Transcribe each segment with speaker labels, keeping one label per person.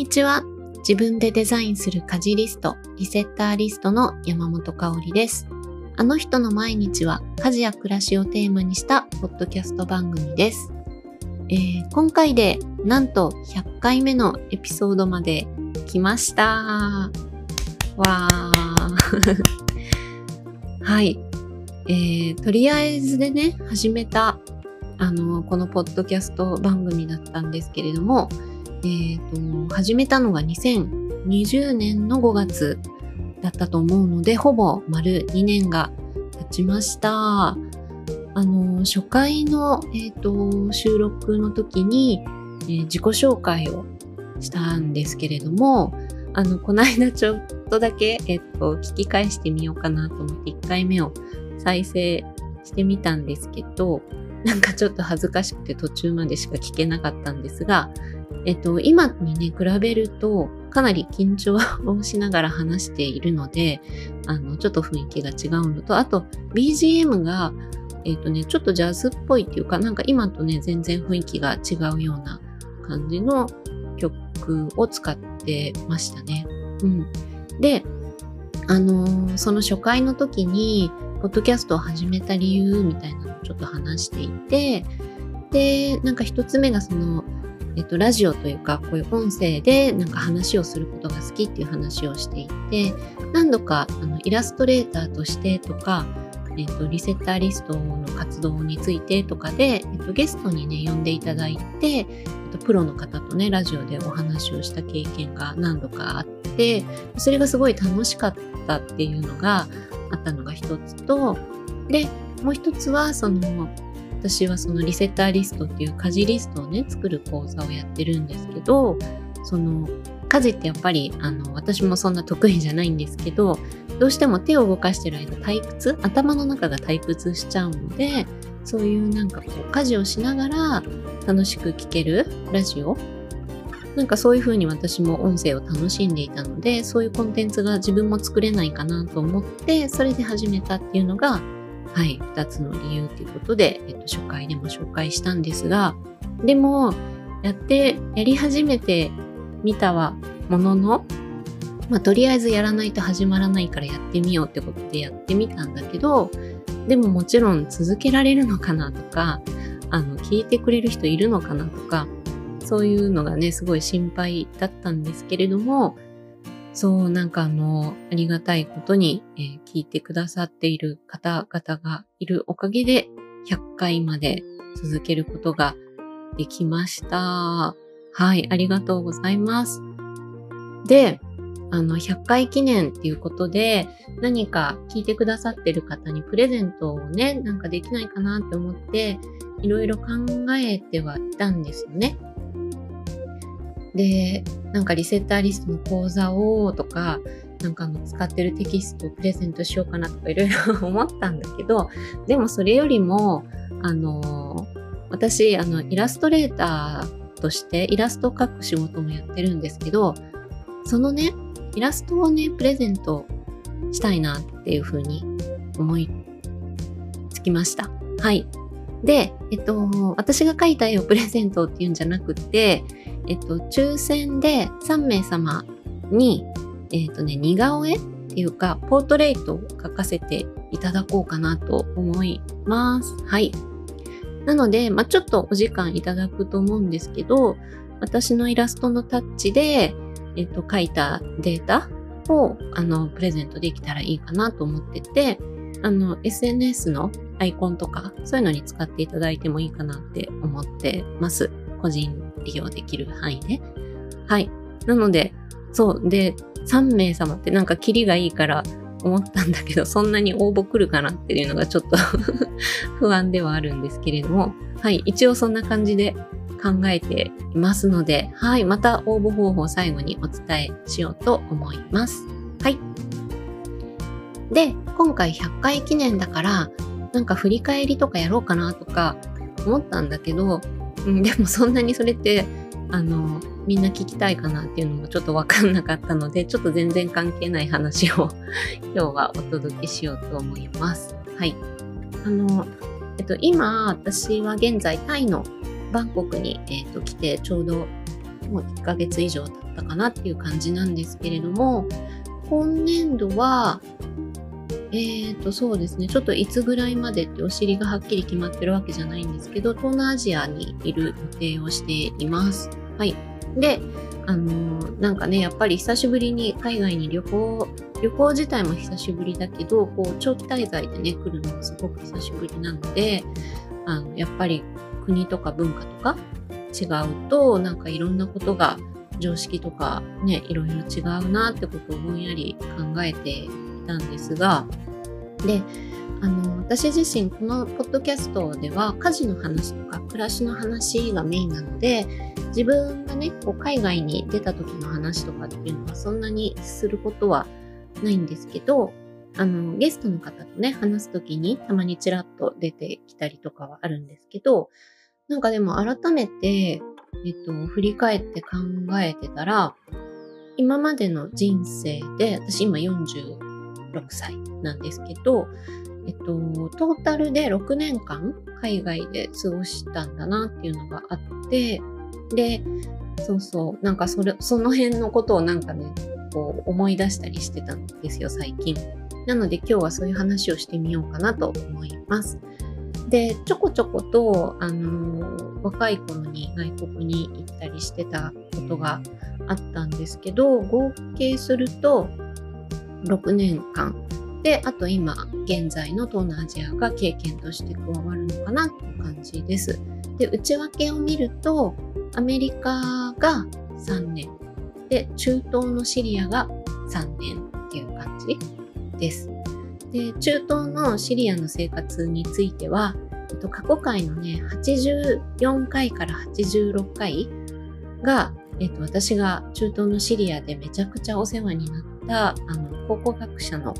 Speaker 1: にちは。自分でデザインする家事リスト、リセッターリストの山本香里です。あの人の毎日は家事や暮らしをテーマにしたポッドキャスト番組です。えー今回でなんと100回目のエピソードまで来ました。わー。はい。えーとりあえずでね、始めた、あの、このポッドキャスト番組だったんですけれども、えーと、始めたのが2020年の5月だったと思うので、ほぼ丸2年が経ちました。あの、初回の、えーと収録の時に、えー自己紹介をしたんですけれども、あの、この間ちょっとだけ、えっと、聞き返してみようかなと思って1回目を再生してみたんですけど、なんかちょっと恥ずかしくて途中までしか聞けなかったんですが、えっと、今にね、比べると、かなり緊張をしながら話しているので、あの、ちょっと雰囲気が違うのと、あと、BGM が、えっとね、ちょっとジャズっぽいっていうか、なんか今とね、全然雰囲気が違うような感じの曲を使ってましたね。うん。で、あのーその初回の時に、ポッドキャストを始めた理由みたいなのをちょっと話していて、で、なんか一つ目がその、えっと、ラジオというか、こういう音声でなんか話をすることが好きっていう話をしていて、何度かあのイラストレーターとしてとか、えっと、リセッターリストの活動についてとかで、えっと、ゲストにね、呼んでいただいて、えっと、プロの方とね、ラジオでお話をした経験が何度かあって、それがすごい楽しかったっていうのがあったのが一つと、で、もう一つは、その、私はそのリセッターリストっていう家事リストをね、作る講座をやってるんですけど、その、家事ってやっぱり、あの、私もそんな得意じゃないんですけど、どうしても手を動かしてる間退屈？頭の中が退屈しちゃうので、そういうなんかこう、家事をしながら楽しく聴けるラジオ？なんかそういう風に私も音声を楽しんでいたので、そういうコンテンツが自分も作れないかなと思って、それで始めたっていうのが、はい、二つの理由ということで、えっと、初回でも紹介したんですが、でも、やって、やり始めてみたはものの、まあ、とりあえずやらないと始まらないからやってみようってことでやってみたんだけど、でももちろん続けられるのかなとか、あの、聞いてくれる人いるのかなとか、そういうのがね、すごい心配だったんですけれども、そう、なんかあの、ありがたいことに、えー聞いてくださっている方々がいるおかげで、100回まで続けることができました。はい、ありがとうございます。で、あの、100回記念っていうことで、何か聞いてくださってる方にプレゼントをね、なんかできないかなって思って、いろいろ考えてはいたんですよね。で、なんかリセッターリストの講座をとか、なんかあの使ってるテキストをプレゼントしようかなとかいろいろ 思ったんだけど、でもそれよりも、あの、私、あの、イラストレーターとしてイラストを描く仕事もやってるんですけど、そのね、イラストをね、プレゼントしたいなっていうふうに思いつきました。はい。で、えっと、私が描いた絵をプレゼントっていうんじゃなくて、えっと、抽選で3名様に、えっとね、似顔絵っていうか、ポートレートを描かせていただこうかなと思います。はい。なので、まあ、ちょっとお時間いただくと思うんですけど、私のイラストのタッチで、えっと、書いたデータを、あの、プレゼントできたらいいかなと思ってて、あの、SNS のアイコンとか、そういうのに使っていただいてもいいかなって思ってます。個人利用できる範囲で。はい。なので、そう。で、3名様ってなんかキリがいいから思ったんだけど、そんなに応募来るかなっていうのがちょっと 不安ではあるんですけれども、はい。一応そんな感じで考えていますので、はい。また応募方法を最後にお伝えしようと思います。はい。で、今回100回記念だから、なんか振り返りとかやろうかなとか思ったんだけど、うんでもそんなにそれって、あの、みんな聞きたいかなっていうのもちょっとわかんなかったので、ちょっと全然関係ない話を 今日はお届けしようと思います。はい。あの、えっと、今、私は現在タイのバンコクに、えっと、来てちょうどもう1ヶ月以上経ったったかなっていう感じなんですけれども、今年度は、えーと、そうですね、ちょっといつぐらいまでってお尻がはっきり決まってるわけじゃないんですけど、東南アジアにいる予定をしています。はい。で、あのー、なんかね、やっぱり久しぶりに海外に旅行、旅行自体も久しぶりだけど、こう、長期滞在でね、来るのもすごく久しぶりなので、あの、やっぱり国とか文化とか違うと、なんかいろんなことが常識とかね、いろいろ違うなってことをぼんやり考えてたんですが、で、あの、私自身このポッドキャストでは家事の話とか暮らしの話がメインなので、自分がね、こう海外に出た時の話とかっていうのはそんなにすることはないんですけど、あの、ゲストの方とね、話す時にたまにちらっと出てきたりとかはあるんですけど、なんかでも改めて、えっと、振り返って考えてたら、今までの人生で、私今6歳なんですけど、えっと、トータルで6年間海外で過ごしたんだなっていうのがあって、で、そうそう、なんかそれ、その辺のことをなんかね、こう思い出したりしてたんですよ、最近。なので今日はそういう話をしてみようかなと思います。で、ちょこちょこと、あのー、若い頃に外国に行ったりしてたことがあったんですけど、合計すると6年間で、あと今、現在の東南アジアが経験として加わるのかなっていう感じです。で、内訳を見ると、アメリカが3年、で、中東のシリアが3年っていう感じです。で、中東のシリアの生活については、過去回のね、84回から86回が、えっと、私が中東のシリアでめちゃくちゃお世話になった、あの、考古学者の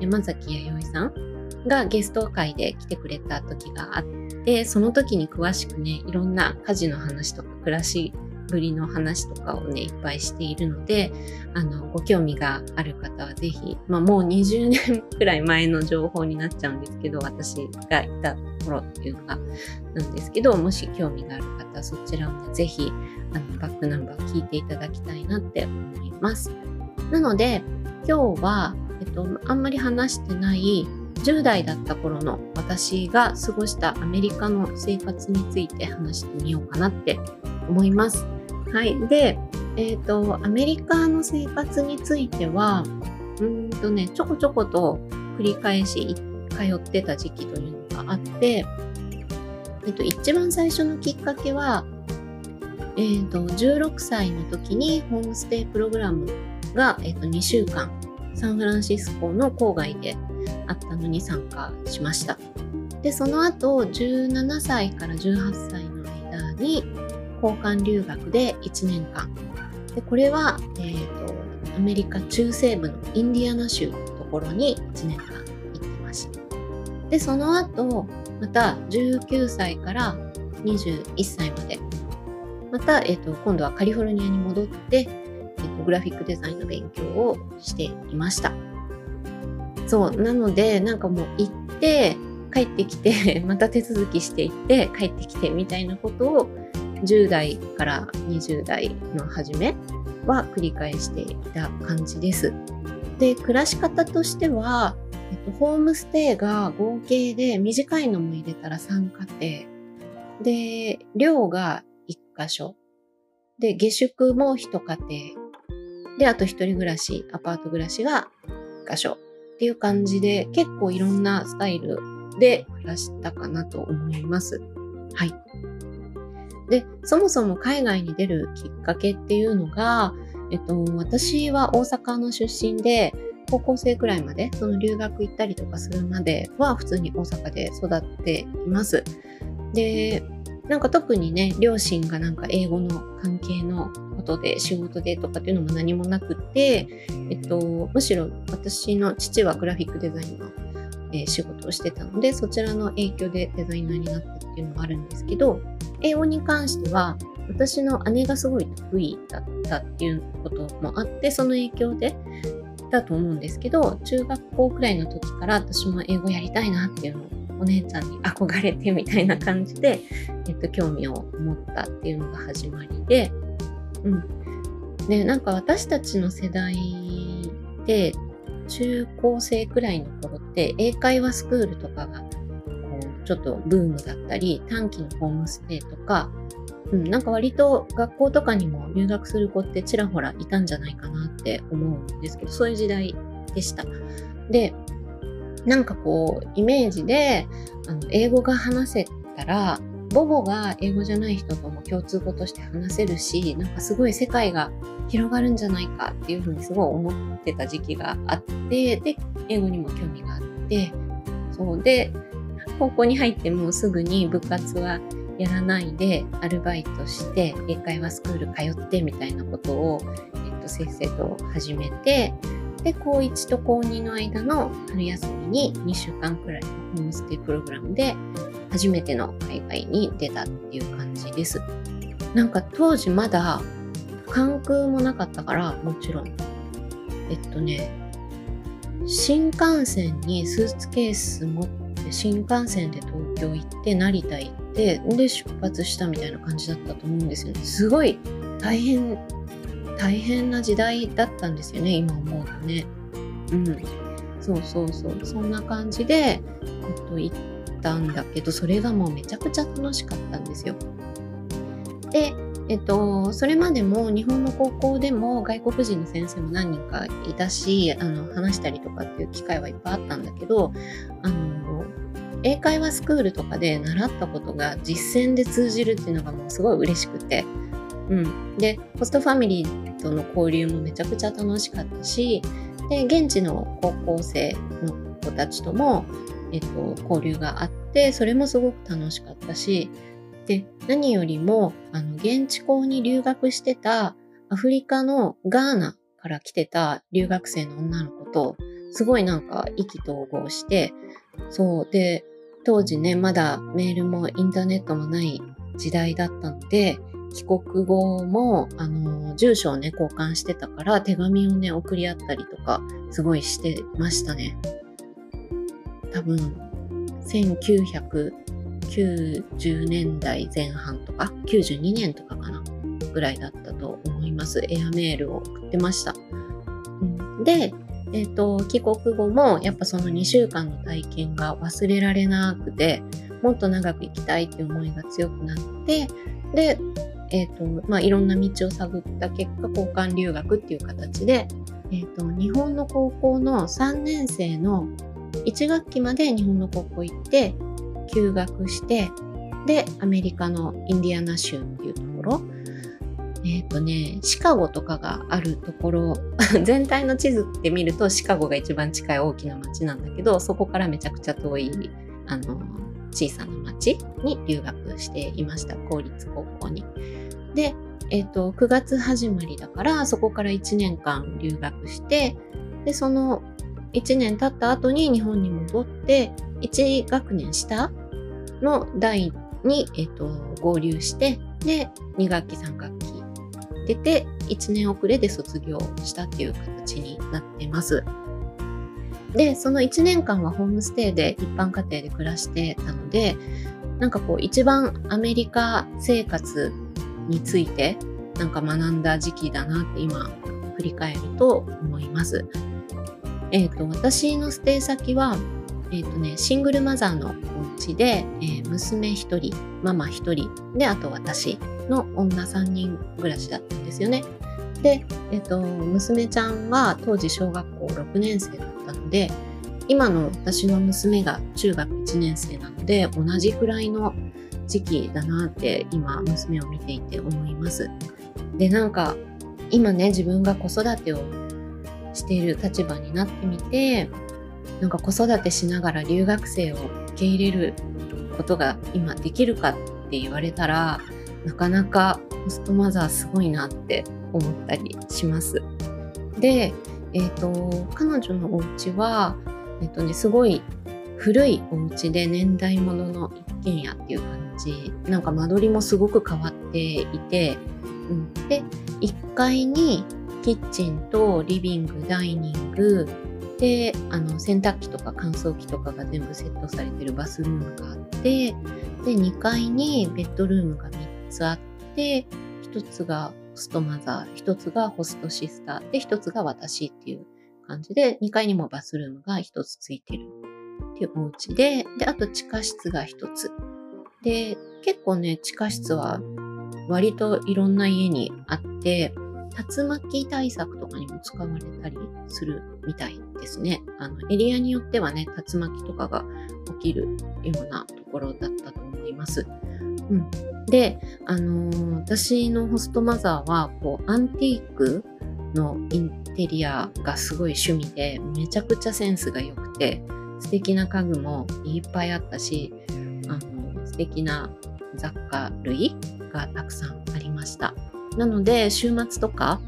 Speaker 1: 山崎弥生さんがゲスト会で来てくれた時があって、その時に詳しくね、いろんな家事の話とか暮らしぶりの話とかをね、いっぱいしているので、あの、ご興味がある方はぜひ、まあもう20年くらい前の情報になっちゃうんですけど、私がいた頃っていうのがなんですけど、もし興味がある方はそちらをね、ぜひ、あの、バックナンバー聞いていただきたいなって思います。なので、今日は、えっと、あんまり話してない10代だった頃の私が過ごしたアメリカの生活について話してみようかなって思います。はい。で、えっ、ー、と、アメリカの生活については、うんとね、ちょこちょこと繰り返し通ってた時期というのがあって、えっ、と、一番最初のきっかけは、えっ、と、16歳の時にホームステイプログラムが、えっ、と、2週間、サンフランシスコの郊外であったのに参加しました。で、その後、17歳から18歳の間に、交換留学で1年間。でこれは、えーと、アメリカ中西部のインディアナ州のところに1年間行ってました。で、その後、また19歳から21歳まで、また、えーと、今度はカリフォルニアに戻って、グラフィックデザインの勉強をしていました。そう、なので、なんかもう行って、帰ってきて、また手続きしていって、帰ってきてみたいなことを10代から20代の初めは繰り返していた感じです。で、暮らし方としては、えっと、ホームステイが合計で短いのも入れたら3家庭。で、寮が1箇所。で、下宿も1家庭。で、あと一人暮らし、アパート暮らしが1箇所。っていう感じで、結構いろんなスタイルで暮らしたかなと思います。はい。で、そもそも海外に出るきっかけっていうのが、えっと、私は大阪の出身で、高校生くらいまで、その留学行ったりとかするまでは普通に大阪で育っています。で、なんか特にね、両親がなんか英語の関係のことで仕事でとかっていうのも何もなくて、えっと、むしろ私の父はグラフィックデザインの、えー、仕事をしてたので、そちらの影響でデザイナーになったっていうのもあるんですけど、英語に関しては、私の姉がすごい得意だったっていうこともあって、その影響でだと思うんですけど、中学校くらいの時から私も英語やりたいなっていうのをお姉ちゃんに憧れてみたいな感じで、えっと、興味を持ったっていうのが始まりで、うん。でなんか私たちの世代で中高生くらいの頃って英会話スクールとかがこうちょっとブームだったり短期のホームステイとか、うん、なんか割と学校とかにも留学する子ってちらほらいたんじゃないかなって思うんですけどそういう時代でした。でなんかこうイメージであの英語が話せたら母語が英語じゃない人とも共通語として話せるしなんかすごい世界が広がるんじゃないかっていうふうにすごい思ってた時期があってで英語にも興味があってそうで高校に入ってもすぐに部活はやらないでアルバイトして英会話スクール通ってみたいなことを、えっと、先生と始めてで高1と高2の間の春休みに2週間くらいのホームステイプログラムで初めての海外に出たっていう感じです。なんか当時まだ関空もなかったからもちろんえっとね新幹線にスーツケース持って新幹線で東京行って成田行ってで出発したみたいな感じだったと思うんですよねすごい大変大変な時代だったんですよね今思うとね。うん。そうそうそう。そんな感じで、えっと、行ったんだけどそれがもうめちゃくちゃ楽しかったんですよ。でえっと、それまでも日本の高校でも外国人の先生も何人かいたしあの話したりとかっていう機会はいっぱいあったんだけどあの英会話スクールとかで習ったことが実践で通じるっていうのがもうすごい嬉しくて、うん、でホストファミリーとの交流もめちゃくちゃ楽しかったしで現地の高校生の子たちとも、えっと、交流があってそれもすごく楽しかったしで、何よりも、あの、現地校に留学してたアフリカのガーナから来てた留学生の女の子と、すごいなんか意気投合して、そう。で、当時ね、まだメールもインターネットもない時代だったので、帰国後も、あの、住所をね、交換してたから、手紙をね、送り合ったりとか、すごいしてましたね。多分、1990年代前半とか、92年とかかな、ぐらいだったと思います。エアメールを送ってました。で、えっ、ー、と、帰国後もやっぱその2週間の体験が忘れられなくて、もっと長く行きたいっていう思いが強くなって、で、え、ー、と、まあ、いろんな道を探った結果、交換留学っていう形で、えっ、ー、と、日本の高校の3年生の1学期まで日本の高校行って、休学してでアメリカのインディアナ州っていうところ。えっ、ー、とねシカゴとかがあるところ 全体の地図って見るとシカゴが一番近い大きな町なんだけどそこからめちゃくちゃ遠いあの小さな町に留学していました公立高校に。で、えっ、ー、と9月始まりだからそこから1年間留学してでその1年経った後に日本に戻って1学年下の代に、えっと、合流して、で、2学期、3学期出て、1年遅れで卒業したっていう形になってます。で、その1年間はホームステイで一般家庭で暮らしてたので、なんかこう一番アメリカ生活についてなんか学んだ時期だなって今振り返ると思います。えっ、ー、と、私のステイ先はえっ、ー、とね、シングルマザーのお家で、えー、娘1人、ママ1人、で、あと私の女3人暮らしだったんですよね。で、えっ、と、娘ちゃんは当時小学校6年生だったので、今の私の娘が中学1年生なので、同じくらいの時期だなって今、娘を見ていて思います。で、なんか、今ね、自分が子育てをしている立場になってみて、なんか子育てしながら留学生を受け入れることが今できるかって言われたらなかなかホストマザーすごいなって思ったりします。で、え、ー、と彼女のお家はえ、ー、とねすごい古いお家で年代物の一軒家っていう感じ。なんか間取りもすごく変わっていて、うん、で1階にキッチンとリビングダイニング。であの洗濯機とか乾燥機とかが全部セットされてるバスルームがあってで2階にベッドルームが3つあって1つがストマザー、一つがホストシスターで、一つが私っていう感じで、2階にもバスルームが一つついてるっていうお家で、で、あと地下室が一つ。で、結構ね、地下室は割といろんな家にあって、竜巻対策とかにも使われたりするみたいですね。あの、エリアによってはね、竜巻とかが起きるようなところだったと思います。うん。で、あのー、私のホストマザーは、こう、アンティークのインテリアがすごい趣味で、めちゃくちゃセンスが良くて、素敵な家具もいっぱいあったし、あの、素敵な雑貨類がたくさんありました。なので、週末とか、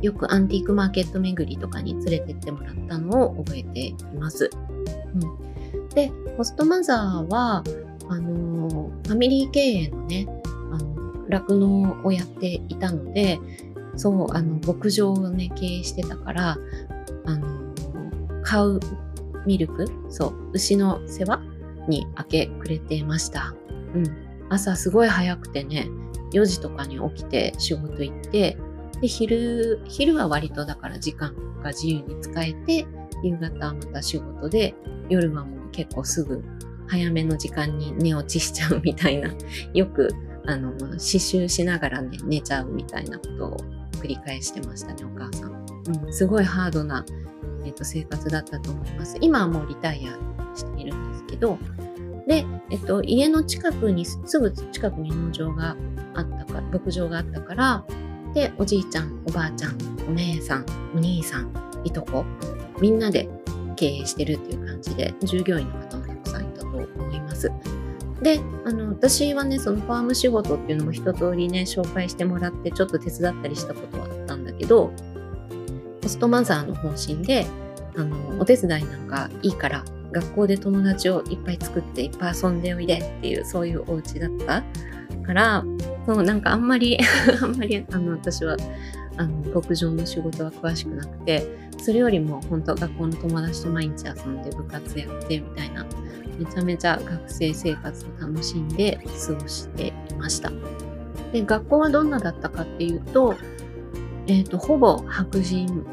Speaker 1: よくアンティークマーケット巡りとかに連れてってもらったのを覚えています。うん、で、ホストマザーは、あのファミリー経営のね、酪農をやっていたので、そう、あの、牧場をね、経営してたから、あの、買うミルク、そう、牛の世話に明け暮れてました。うん。朝すごい早くてね、4時とかに起きて仕事行って、で、昼、昼は割とだから時間が自由に使えて、夕方はまた仕事で、夜はもう結構すぐ早めの時間に寝落ちしちゃうみたいな、よく、あの、刺繍しながらね、寝ちゃうみたいなことを繰り返してましたね、お母さん。うん、すごいハードな、えーと、生活だったと思います。今はもうリタイアしているんですけど、で、えっと、家の近くに、すぐ近くに農場があったから牧場があったから、で、おじいちゃん、おばあちゃん、お姉さん、お兄さん、いとこ、みんなで経営してるっていう感じで、従業員の方で、あの、私はね、そのファーム仕事っていうのも一通りね、紹介してもらって、ちょっと手伝ったりしたことはあったんだけど、ホストマザーの方針で、あの、お手伝いなんかいいから、学校で友達をいっぱい作っていっぱい遊んでおいでっていう、そういうお家だったから、そう、なんかあんまり あんまり、あの、私は、あの、牧場の仕事は詳しくなくて、それよりも本当学校の友達と毎日遊んで部活やってみたいな、めちゃめちゃ学生生活を楽しんで過ごしていました。で、学校はどんなだったかっていうと、えっ、ー、と、ほぼ白人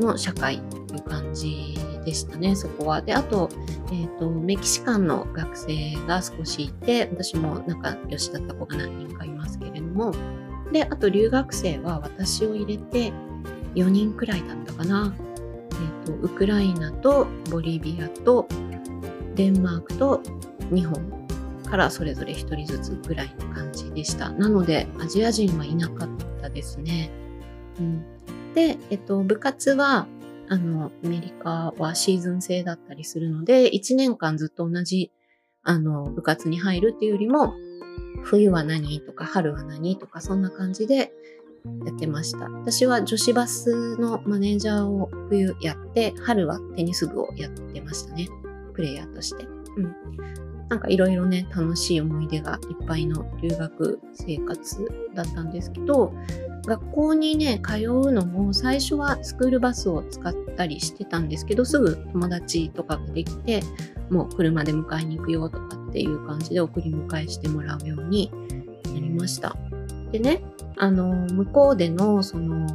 Speaker 1: の社会という感じでしたね、そこは。で、あと、えっ、ー、と、メキシカンの学生が少しいて、私も仲良しだった子が何人かいますけれども、で、あと留学生は私を入れて4人くらいだったかな。えっ、ー、と、ウクライナとボリビアとデンマークと日本からそれぞれ1人ずつぐらいの感じでした。なので、アジア人はいなかったですね。うん、で、えっと、部活は、あの、アメリカはシーズン制だったりするので、1年間ずっと同じ、あの、部活に入るっていうよりも、冬は何とか春は何とかそんな感じでやってました。私は女子バスのマネージャーを冬やって、春はテニス部をやってましたね。プレイヤーとして。うん。なんかいろいろね、楽しい思い出がいっぱいの留学生活だったんですけど、学校にね、通うのも最初はスクールバスを使ったりしてたんですけど、すぐ友達とかができて、もう車で迎えに行くよとかっていう感じで送り迎えしてもらうようになりました。でね、あの、向こうでのその、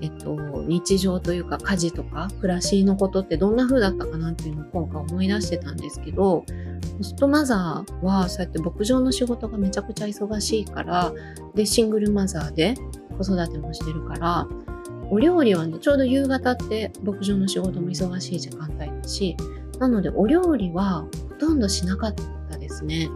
Speaker 1: えっと、日常というか家事とか暮らしのことってどんな風だったかなっていうのを今回思い出してたんですけど、ホストマザーはそうやって牧場の仕事がめちゃくちゃ忙しいから、で、シングルマザーで子育てもしてるから、お料理はね、ちょうど夕方って牧場の仕事も忙しい時間帯だし、なのでお料理はほとんどしなかったですね。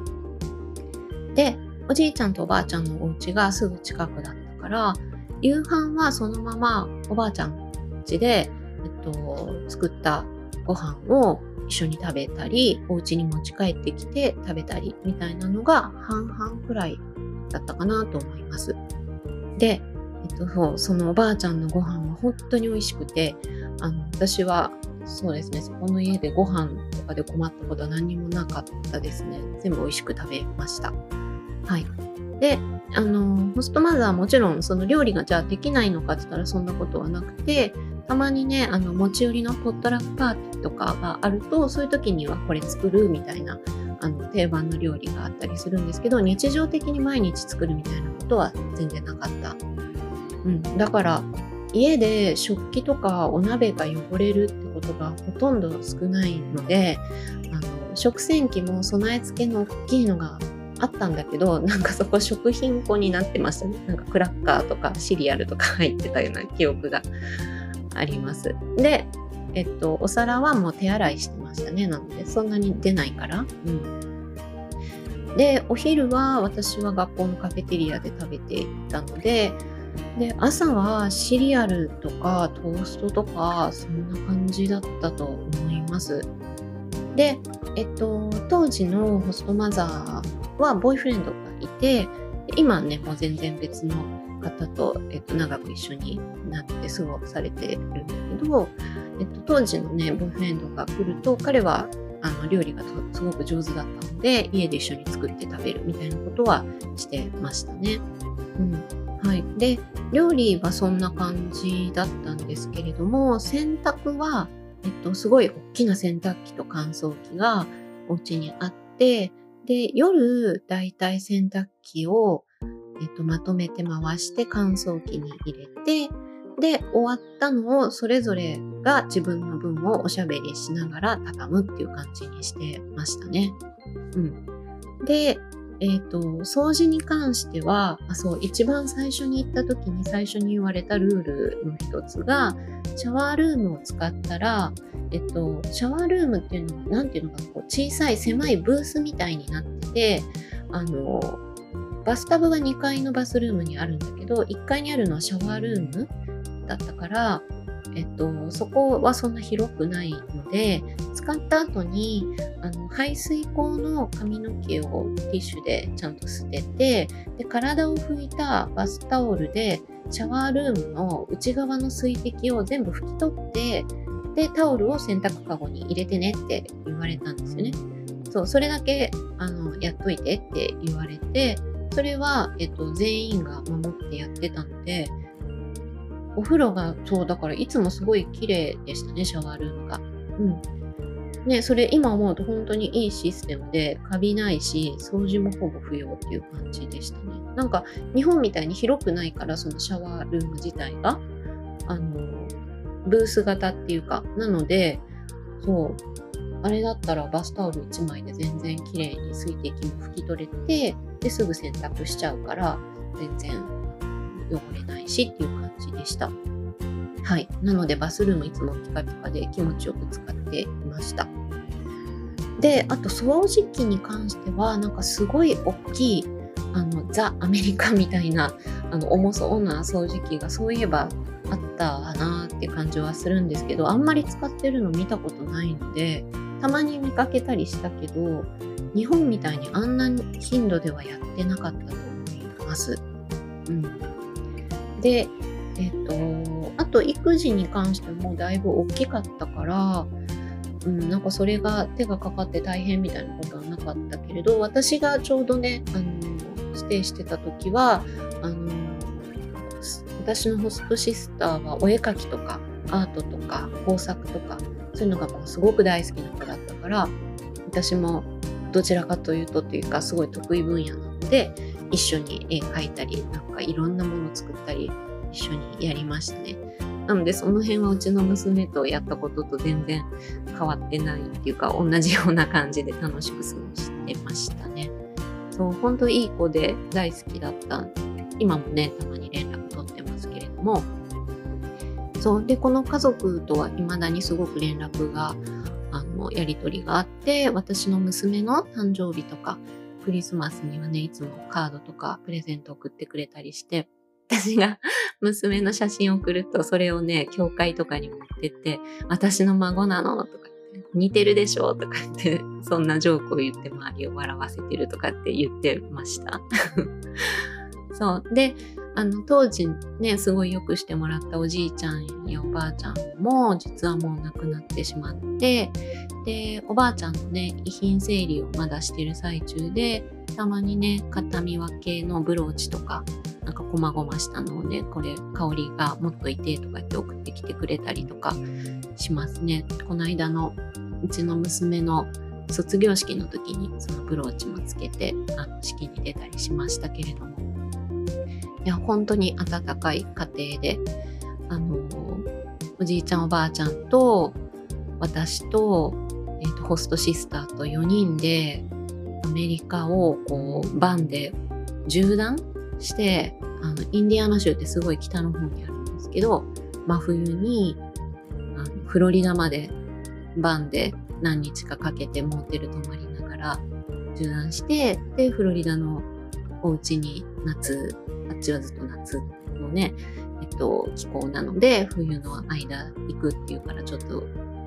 Speaker 1: で、おじいちゃんとおばあちゃんのお家がすぐ近くだったから、夕飯はそのままおばあちゃん家で、えっと、作ったご飯を一緒に食べたり、お家に持ち帰ってきて食べたりみたいなのが半々くらいだったかなと思います。で、えっと、そのおばあちゃんのご飯は本当に美味しくて、あの、私はそうですね、そこの家でご飯とかで困ったことは何にもなかったですね。全部美味しく食べました。はい。で、あの、ホストマザーはもちろんその料理がじゃあできないのかって言ったらそんなことはなくて、たまにね、あの、持ち寄りのポットラックパーティーとかがあると、そういう時にはこれ作るみたいな、あの、定番の料理があったりするんですけど、日常的に毎日作るみたいなことは全然なかった。うん、だから家で食器とかお鍋が汚れるってことがほとんど少ないのであの食洗機も備え付けの大きいのがあったんだけどなんかそこ食品庫になってましたね。なんかクラッカーとかシリアルとか入ってたような記憶があります。でえっとお皿はもう手洗いしてましたね。なのでそんなに出ないから。うん。でお昼は私は学校のカフェテリアで食べていたのでで朝はシリアルとかトーストとかそんな感じだったと思います。で、えっと、当時のホストマザーはボーイフレンドがいて今ねもう全然別の方と、えっと、長く一緒になって過ごされてるんだけど、えっと、当時のねボーイフレンドが来ると彼はあの料理がすごく上手だったので家で一緒に作って食べるみたいなことはしてましたね。うんはい。で、料理はそんな感じだったんですけれども、洗濯は、えっと、すごい大きな洗濯機と乾燥機がお家にあって、で、夜、だいたい洗濯機を、えっと、まとめて回して乾燥機に入れて、で、終わったのをそれぞれが自分の分をおしゃべりしながら畳むっていう感じにしてましたね。うん。で、えっ、ー、と、掃除に関しては、あそう、一番最初に行った時に最初に言われたルールの一つが、シャワールームを使ったら、えっと、シャワールームっていうのは、なんていうのか、こう小さい狭いブースみたいになってて、あの、バスタブが2階のバスルームにあるんだけど、1階にあるのはシャワールームだったから、えっと、そこはそんな広くないので、使った後にあの排水口の髪の毛をティッシュでちゃんと捨ててで体を拭いたバスタオルでシャワールームの内側の水滴を全部拭き取ってでタオルを洗濯かごに入れてねって言われたんですよね。そうそれだけあのやっといてって言われてそれは、えっと、全員が守ってやってたのでお風呂が、そう、だからいつもすごい綺麗でしたね、シャワールームが。うん。ね、それ今思うと本当にいいシステムで、カビないし、掃除もほぼ不要っていう感じでしたね。なんか、日本みたいに広くないから、そのシャワールーム自体が、あの、ブース型っていうか、なので、そう、あれだったらバスタオル1枚で全然綺麗に水滴も拭き取れて、ですぐ洗濯しちゃうから、全然汚れないしっていう感じでした。はい。なのでバスルームいつもピカピカで気持ちよく使っていました。で、あと掃除機に関しては、なんかすごい大きい、あの、ザ・アメリカみたいな、あの、重そうな掃除機がそういえばあったなって感じはするんですけど、あんまり使ってるの見たことないので、たまに見かけたりしたけど、日本みたいにあんな頻度ではやってなかったと思います。うん。で、えっ、と、あと育児に関してもだいぶ大きかったから、うん、なんかそれが手がかかって大変みたいなことはなかったけれど、私がちょうどね、あの、ステイしてた時は、あの、私のホストシスターはお絵描きとかアートとか工作とかそういうのがもうすごく大好きな子だったから私もどちらかというとっていうかすごい得意分野なので一緒に絵描いたり、なんかいろんなもの作ったり、一緒にやりましたね。なのでその辺はうちの娘とやったことと全然変わってないっていうか同じような感じで楽しく過ごしてましたね。そう、ほんといい子で大好きだった。今もね、たまに連絡取ってますけれども。そう。で、この家族とは未だにすごく連絡が、あの、やりとりがあって、私の娘の誕生日とか、クリスマスにはね、いつもカードとかプレゼント送ってくれたりして、私が 娘の写真を送ると、それをね、教会とかに持ってって、私の孫なのとか、似てるでしょとかって、そんなジョークを言って周りを笑わせてるとかって言ってました。そう。で、あの、当時ね、すごい良くしてもらったおじいちゃんやおばあちゃんも、実はもう亡くなってしまって、で、おばあちゃんのね、遺品整理をまだしてる最中で、たまにね、形見分けのブローチとか、なんか細々したのをね、これ香りがもっといてとか言って送ってきてくれたりとかしますね。この間のうちの娘の卒業式の時にそのブローチもつけてあの式に出たりしましたけれども。いや、本当に温かい家庭で、あの、おじいちゃんおばあちゃんと、私と、えーと、ホストシスターと4人でアメリカをこうバンで縦断してあのインディアナ州ってすごい北の方にあるんですけど真冬にあのフロリダまでバンで何日かかけてモーテル泊まりながら縦断してでフロリダのお家に夏あっちはずっと夏のねえっと気候なので冬の間行くっていうからちょっと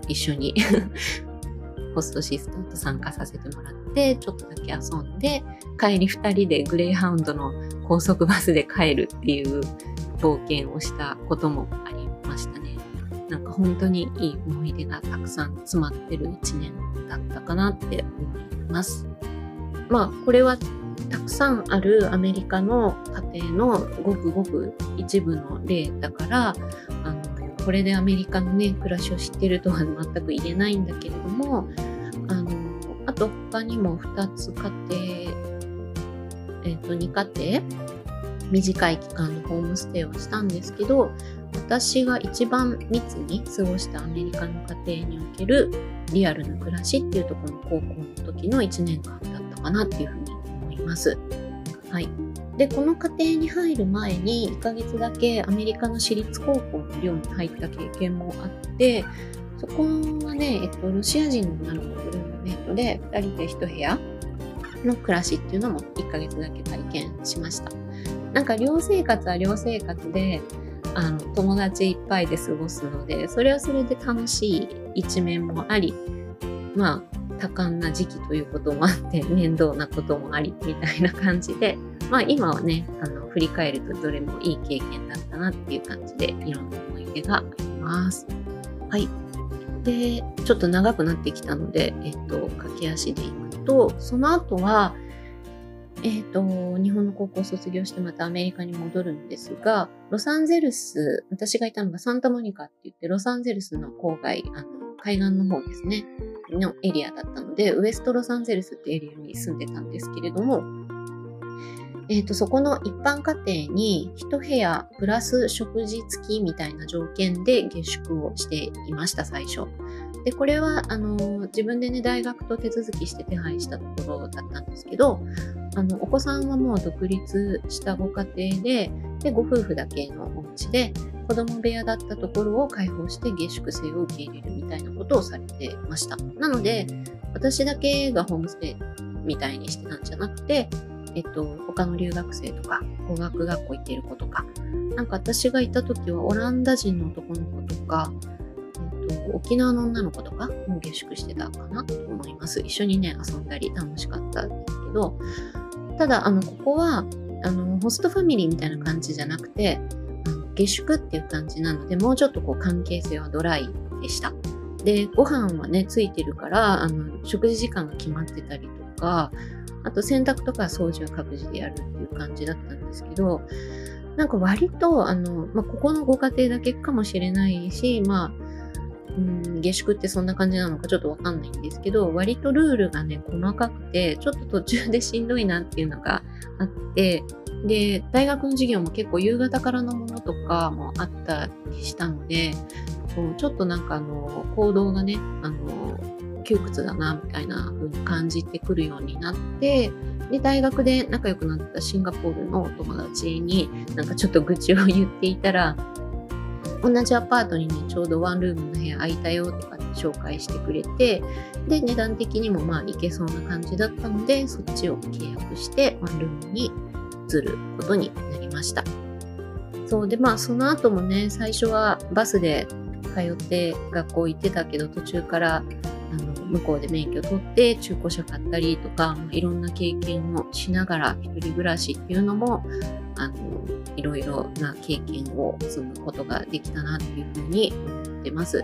Speaker 1: 一緒に ホストシスターと参加させてもらって、ちょっとだけ遊んで、帰り2人でグレイハウンドの高速バスで帰るっていう冒険をしたこともありましたね。なんか本当にいい思い出がたくさん詰まってる1年だったかなって思います。まあ、これはたくさんあるアメリカの家庭のごくごく一部の例だから、あのこれでアメリカのね暮らしを知ってるとは全く言えないんだけれどもあのあと他にも2つ家庭えっ、ー、と2家庭短い期間のホームステイをしたんですけど私が一番密に過ごしたアメリカの家庭におけるリアルな暮らしっていうところの高校の時の1年間だったかなっていうふうにます。はい。で、この家庭に入る前に1ヶ月だけアメリカの私立高校の寮に入った経験もあって、そこはね、えっと、ロシア人の女の子とルームメイトで2人で1部屋の暮らしっていうのも1ヶ月だけ体験しました。なんか寮生活は寮生活で、あの、友達いっぱいで過ごすので、それはそれで楽しい一面もあり、まあ、多感な時期ということもあって、面倒なこともあり、みたいな感じで、まあ今はね、あの、振り返るとどれもいい経験だったなっていう感じで、いろんな思い出があります。はい。で、ちょっと長くなってきたので、えっと、駆け足でいくと、その後は、えっ、と、日本の高校を卒業してまたアメリカに戻るんですが、ロサンゼルス、私がいたのがサンタモニカって言って、ロサンゼルスの郊外、あの、海岸の方ですね、のエリアだったので、ウエストロサンゼルスってエリアに住んでたんですけれども、え、ー、と、そこの一般家庭に一部屋プラス食事付きみたいな条件で下宿をしていました、最初。で、これは、あの、自分でね、大学と手続きして手配したところだったんですけど、あの、お子さんはもう独立したご家庭で、で、ご夫婦だけのお家で、子供部屋だったところを開放して下宿生を受け入れるみたいなことをされてました。なので、私だけがホームステイみたいにしてたんじゃなくて、えっと、他の留学生とか、語学学校行ってる子とか、なんか私がいた時はオランダ人の男の子とか、えっと、沖縄の女の子とかも下宿してたかなと思います。一緒にね、遊んだり楽しかったんですけど、ただ、あの、ここは、あの、ホストファミリーみたいな感じじゃなくて、下宿っていう感じなので、もうちょっとこう関係性はドライでした。で、ご飯はね、ついてるから、あの、食事時間が決まってたりとか、あと洗濯とか掃除は各自でやるっていう感じだったんですけど、なんか割と、あの、まあ、ここのご家庭だけかもしれないし、まあ、うん、下宿ってそんな感じなのかちょっとわかんないんですけど、割とルールがね、細かくて、ちょっと途中でしんどいなっていうのがあって、で、大学の授業も結構夕方からのものとかもあったりしたので、こうちょっとなんかあの、行動がね、あの、窮屈だな、みたいな風に感じてくるようになって、で、大学で仲良くなったシンガポールのお友達になんかちょっと愚痴を言っていたら、同じアパートにね、ちょうどワンルームの部屋空いたよとかって紹介してくれて、で、値段的にもまあいけそうな感じだったので、そっちを契約してワンルームに移ることになりました。そうで、まあその後もね、最初はバスで通って学校行ってたけど、途中からあの向こうで免許取って中古車買ったりとか、いろんな経験をしながら一人暮らしっていうのもあのいろいろな経験を積むことができたなっていうふうに思ってます。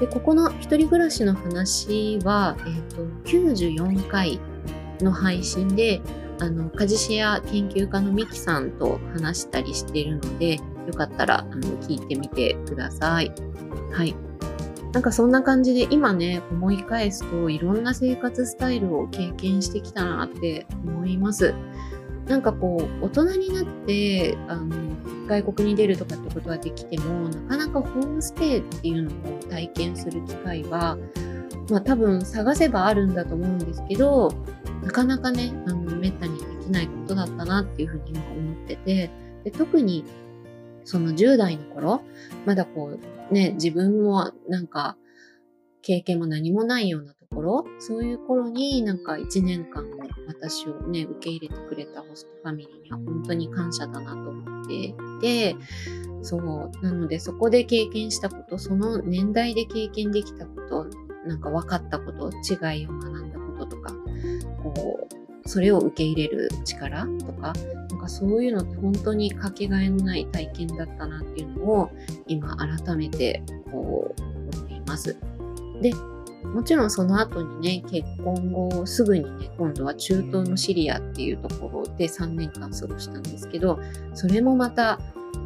Speaker 1: でここの一人暮らしの話は、えーと、94回の配信であの家事シェア研究家のミキさんと話したりしているのでよかったらあの聞いてみてください。はい。なんかそんな感じで今ね思い返すといろんな生活スタイルを経験してきたなって思います。なんかこう大人になってあの外国に出るとかってことはできてもなかなかホームステイっていうのを体験する機会は、まあ、多分探せばあるんだと思うんですけどなかなかねあのめったにできないことだったなっていうふうに今思っててで特にその10代の頃まだこうね自分もなんか経験も何もないようなところ、そういう頃になんか1年間私をね、受け入れてくれたホストファミリーには本当に感謝だなと思っていて、そう、なのでそこで経験したこと、その年代で経験できたこと、なんか分かったこと、違いを学んだ、こう、それを受け入れる力とか、なんかそういうのって本当にかけがえのない体験だったなっていうのを今改めてこう思っています。で、もちろんその後にね、結婚後すぐにね、今度は中東のシリアっていうところで3年間過ごしたんですけど、それもまた、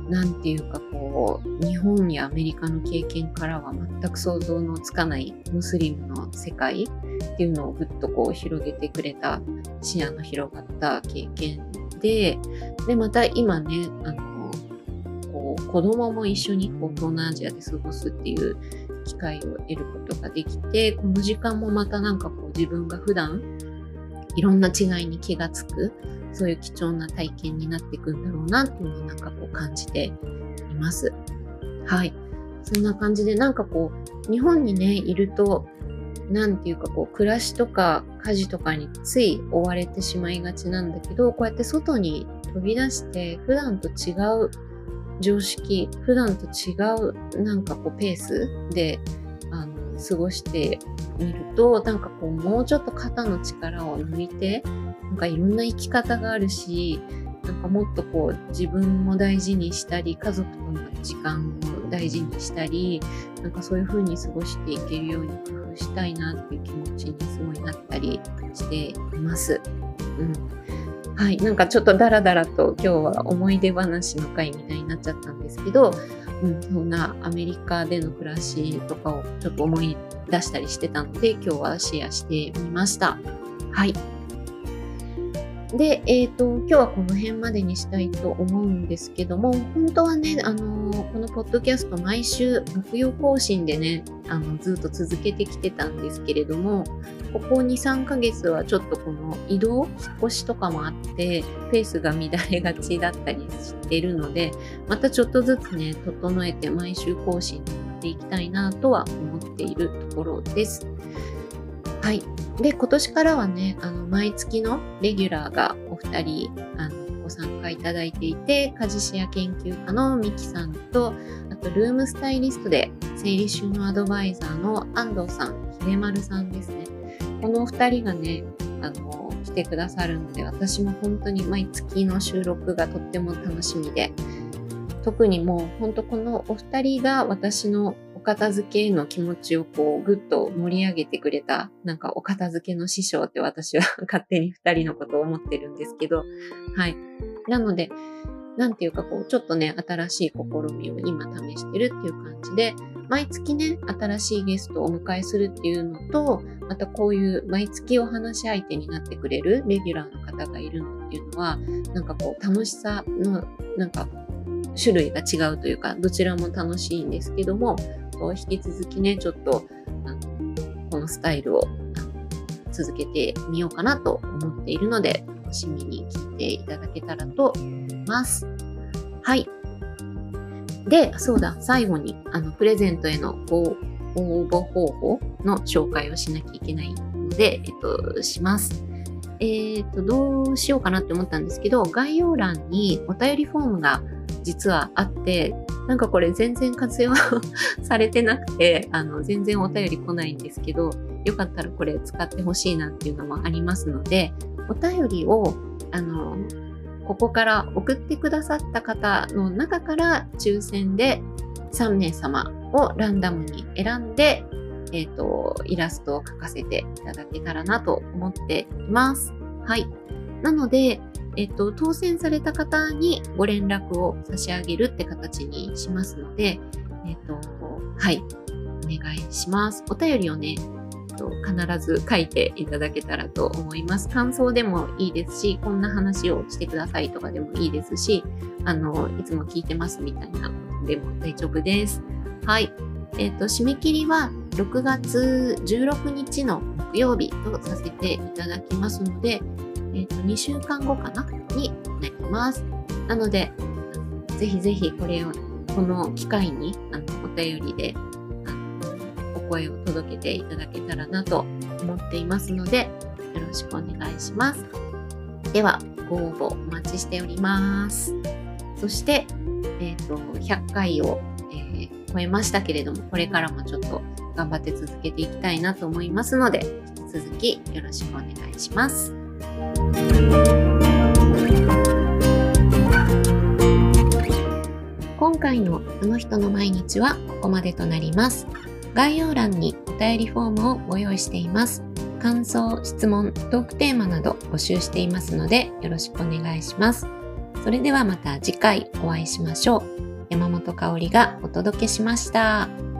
Speaker 1: なんていうかこう、日本やアメリカの経験からは全く想像のつかないムスリムの世界っていうのをぐっとこう広げてくれた視野の広がった経験で、で、また今ね、あの、こう子供も一緒にこう東南アジアで過ごすっていう機会を得ることができて、この時間もまたなんかこう自分が普段いろんな違いに気がつく、そういう貴重な体験になっていくんだろうなっていうのをなんかこう感じています。はい。そんな感じでなんかこう、日本にね、いると、なんていうかこう、暮らしとか家事とかについ追われてしまいがちなんだけど、こうやって外に飛び出して普段と違う常識、普段と違うなんかこうペースで過ごしてみると、なんかこうもうちょっと肩の力を抜いて、なんかいろんな生き方があるし、なんかもっとこう自分も大事にしたり、家族との時間を大事にしたり、なんかそういう風に過ごしていけるように工夫したいなっていう気持ちにすごいなったりしています。うん。はい、なんかちょっとダラダラと今日は思い出話の回みたいになっちゃったんですけど、うん、そんなアメリカでの暮らしとかをちょっと思い出したりしてたので、今日はシェアしてみました。はい。で、えっ、ー、と、今日はこの辺までにしたいと思うんですけども、本当はね、あのー、このポッドキャスト毎週木曜更新でね、あの、ずっと続けてきてたんですけれども、ここ2、3ヶ月はちょっとこの移動、引っ越しとかもあって、ペースが乱れがちだったりしてるので、またちょっとずつね、整えて毎週更新に持っていきたいなとは思っているところです。はい。で、今年からはね、あの、毎月のレギュラーがお二人、あの、ご参加いただいていて、家事シェア研究家のミキさんと、あと、ルームスタイリストで整理収納アドバイザーの安藤さん、秀丸さんですね。このお二人がね、あの、来てくださるので、私も本当に毎月の収録がとっても楽しみで、特にもう本当このお二人が私のお片付けの気持ちをこうぐっと盛り上げてくれた、なんかお片付けの師匠って私は 勝手に二人のことを思ってるんですけど、はい。なので、なんていうかこう、ちょっとね、新しい試みを今試してるっていう感じで、毎月ね、新しいゲストをお迎えするっていうのと、またこういう毎月お話し相手になってくれるレギュラーの方がいるのっていうのは、なんかこう、楽しさの、なんか、種類が違うというか、どちらも楽しいんですけども、こう引き続きね、ちょっと、あのこのスタイルを続けてみようかなと思っているので、楽しみに聞いていただけたらと思います。ますはい。で、そうだ、最後に、あの、プレゼントへの応募方法の紹介をしなきゃいけないので、えっと、します。えっ、と、どうしようかなって思ったんですけど、概要欄にお便りフォームが実はあって、なんかこれ全然活用 されてなくて、あの、全然お便り来ないんですけど、よかったらこれ使ってほしいなっていうのもありますので、お便りを、あの、ここから送ってくださった方の中から抽選で3名様をランダムに選んで、えっ、ー、と、イラストを描かせていただけたらなと思っています。はい。なので、えっと、当選された方にご連絡を差し上げるって形にしますので、えっと、はい、お願いします。お便りをね、と、必ず書いていただけたらと思います。感想でもいいですし、こんな話をしてくださいとかでもいいですし、あの、いつも聞いてますみたいなでも大丈夫です。はい。えっ、と、締め切りは6月16日の木曜日とさせていただきますので、えっ、と、2週間後かなになります。なので、ぜひぜひこれを、この機会に、あの、お便りで声を届けていただけたらなと思っていますので、よろしくお願いします。では、ご応募お待ちしております。そして、えっ、ー、と、100回を、えー、超えましたけれども、これからもちょっと頑張って続けていきたいなと思いますので、引き続きよろしくお願いします。今回のあの人の毎日はここまでとなります。概要欄にお便りフォームをご用意しています。感想、質問、トークテーマなど募集していますのでよろしくお願いします。それではまた次回お会いしましょう。山本香里がお届けしました。